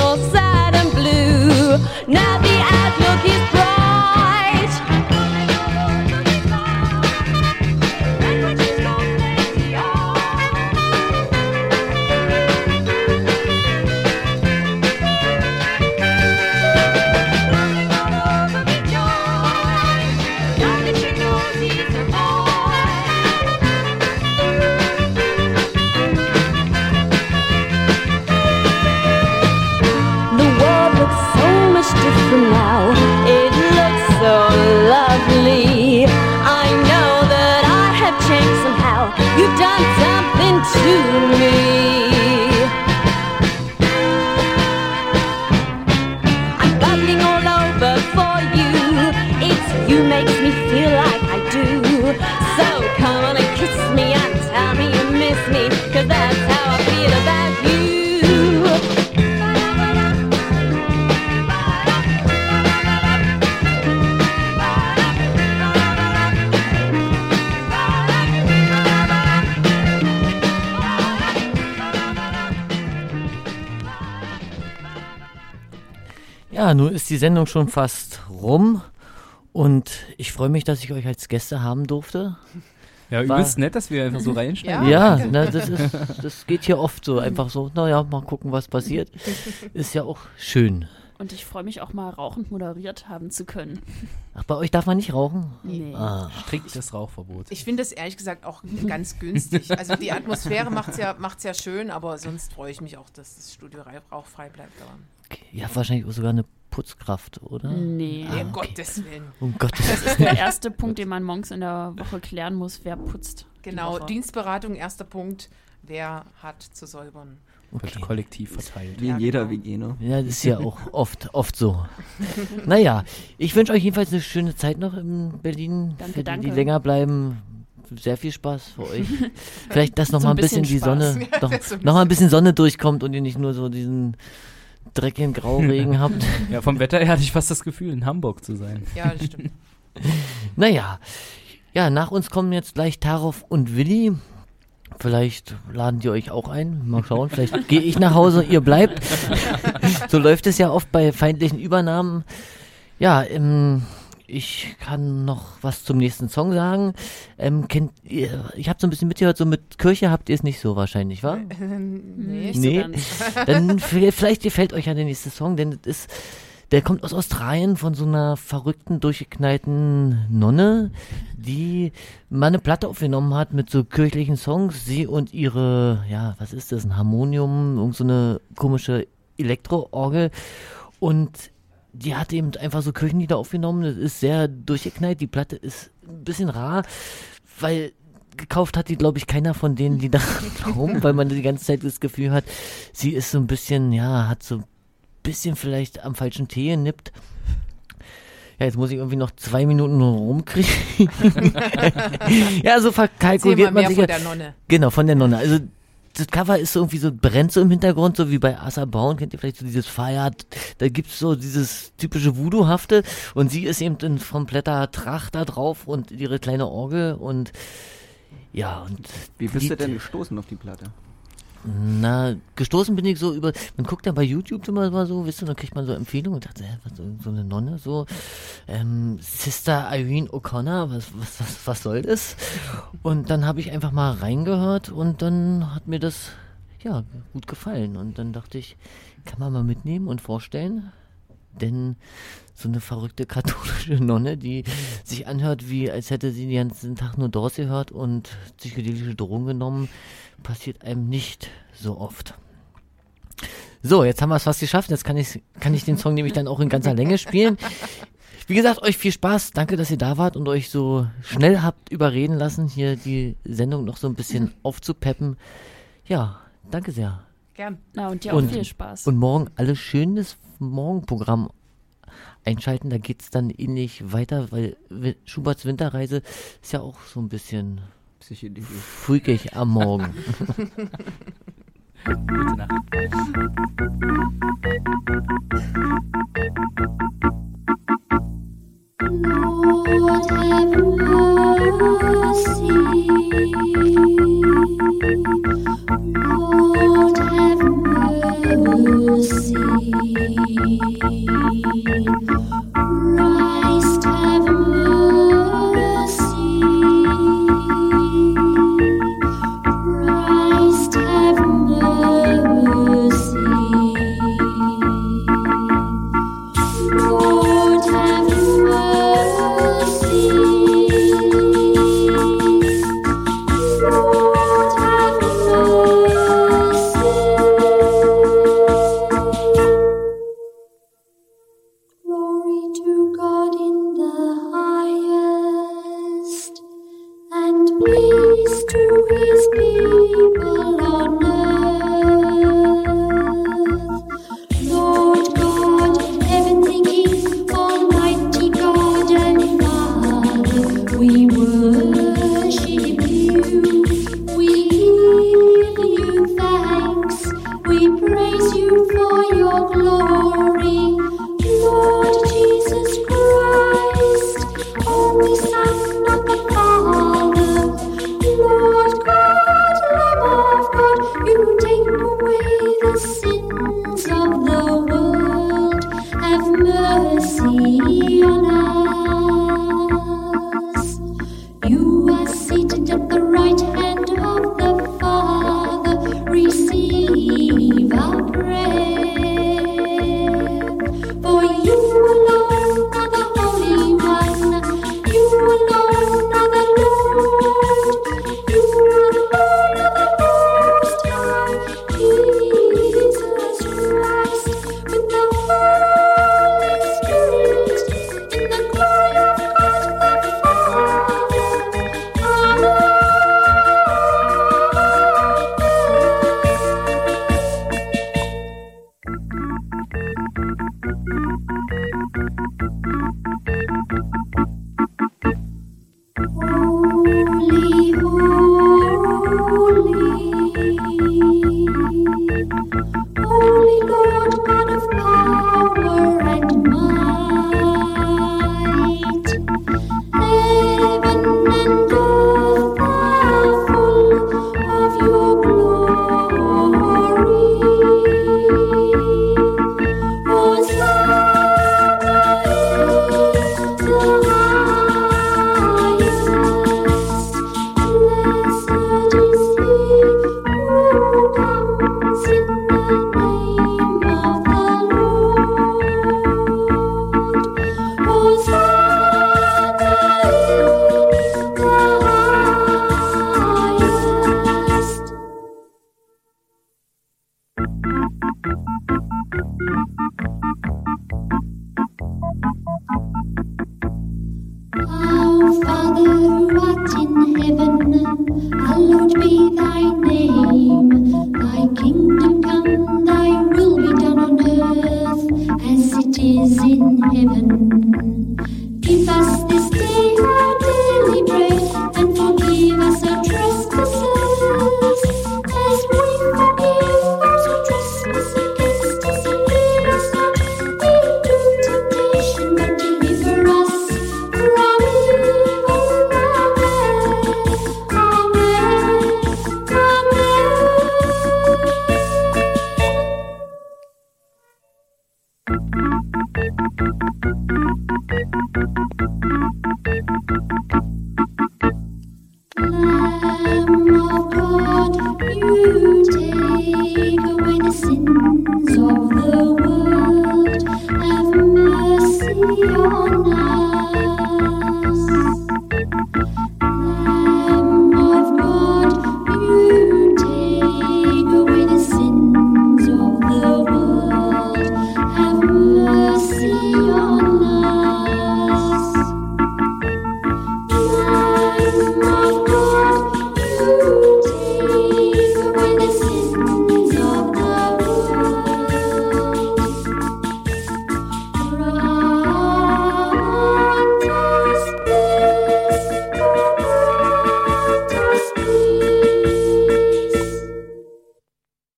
ist die Sendung schon fast rum und ich freue mich, dass ich euch als Gäste haben durfte. Ja, War- übelst nett, dass wir einfach so reinschneiden. Ja, na, das, ist, das geht hier oft so. Einfach so, naja, mal gucken, was passiert. Ist ja auch schön. Und ich freue mich auch mal rauchend moderiert haben zu können. Ach, bei euch darf man nicht rauchen? Nee. Ah. Striktes Rauchverbot. Ich finde es ehrlich gesagt auch ganz günstig. Also die Atmosphäre macht es ja, macht's ja schön, aber sonst freue ich mich auch, dass das Studio rei- rauchfrei bleibt. Aber Ihr habt wahrscheinlich auch sogar eine Putzkraft, oder? Nee. Um okay. Gottes Willen. Um Gottes Das ist der erste Punkt, den man morgens in der Woche klären muss, wer putzt. die Genau, Woche. Dienstberatung, erster Punkt. Wer hat zu säubern? Wird kollektiv verteilt. Wie in jeder WG, ne? Ja, das ist ja auch oft, oft so. <laughs> naja, ich wünsche euch jedenfalls eine schöne Zeit noch in Berlin. Danke, Für die, danke. die länger bleiben, sehr viel Spaß für euch. Vielleicht, dass <laughs> noch So mal ein ein bisschen, bisschen die Sonne, noch, <laughs> Ja, so ein noch mal ein bisschen Sonne durchkommt und ihr nicht nur so diesen dreckigen Grauregen <laughs> habt. Ja, vom Wetter her hatte ich fast das Gefühl, in Hamburg zu sein. Ja, das stimmt. <laughs> Naja, ja, nach uns kommen jetzt gleich Tarov und Willi. Vielleicht laden die euch auch ein. Mal schauen. Vielleicht <laughs> gehe ich nach Hause, ihr bleibt. so läuft es ja oft bei feindlichen Übernahmen. Ja, ähm, ich kann noch was zum nächsten Song sagen. Ähm, kennt ihr, ich habe so ein bisschen mitgehört, so mit Kirche habt ihr es nicht so wahrscheinlich, wa? nee. Nicht so nee, ganz. <laughs> dann vielleicht gefällt euch ja der nächste Song, denn das ist, der kommt aus Australien von so einer verrückten, durchgeknallten Nonne, die mal eine Platte aufgenommen hat mit so kirchlichen Songs. Sie und ihre, ja, was ist das, ein Harmonium, irgend so eine komische Elektroorgel und die hat eben einfach so Kirchenlieder aufgenommen. Das ist sehr durchgeknallt. Die Platte ist ein bisschen rar, weil gekauft hat die, glaube ich, keiner von denen, die da <laughs> rum, weil man die ganze Zeit das Gefühl hat, sie ist so ein bisschen, ja, hat so ein bisschen vielleicht am falschen Tee genippt. Ja, jetzt muss ich irgendwie noch zwei Minuten rumkriegen. <laughs> <laughs> ja, so verkalkuliert man sich. von der Nonne. Genau, von der Nonne. Also das Cover ist so irgendwie so, brennt so im Hintergrund, so wie bei Asa Brown, kennt ihr vielleicht so dieses Feier, da gibt's so dieses typische Voodoo-hafte und sie ist eben in kompletter Tracht da drauf und ihre kleine Orgel und ja, und Wie bist du denn gestoßen auf die Platte? Na, gestoßen bin ich so über, man guckt ja bei YouTube immer mal so, wisst ihr, dann kriegt man so Empfehlungen und dachte, hä, was, so, eine Nonne, so, ähm, Sister Irene O'Connor, was, was, was, was soll das? Und dann habe ich einfach mal reingehört und dann hat mir das, ja, gut gefallen und dann dachte ich, kann man mal mitnehmen und vorstellen, denn so eine verrückte katholische Nonne, die sich anhört, wie als hätte sie den ganzen Tag nur Doors gehört und psychedelische Drogen genommen, passiert einem nicht so oft. So, jetzt haben wir es fast geschafft. Jetzt kann ich, kann ich den Song nämlich dann auch in ganzer Länge spielen. Wie gesagt, euch viel Spaß. Danke, dass ihr da wart und euch so schnell habt überreden lassen, hier die Sendung noch so ein bisschen aufzupeppen. Ja, danke sehr. Gern. Na, und dir auch viel Spaß. Und morgen alles schönes Morgenprogramm einschalten. Da geht's dann ähnlich weiter, weil Schuberts Winterreise ist ja auch so ein bisschen freakig am Morgen. <laughs> Gute Nacht. Lord have mercy. Mercy.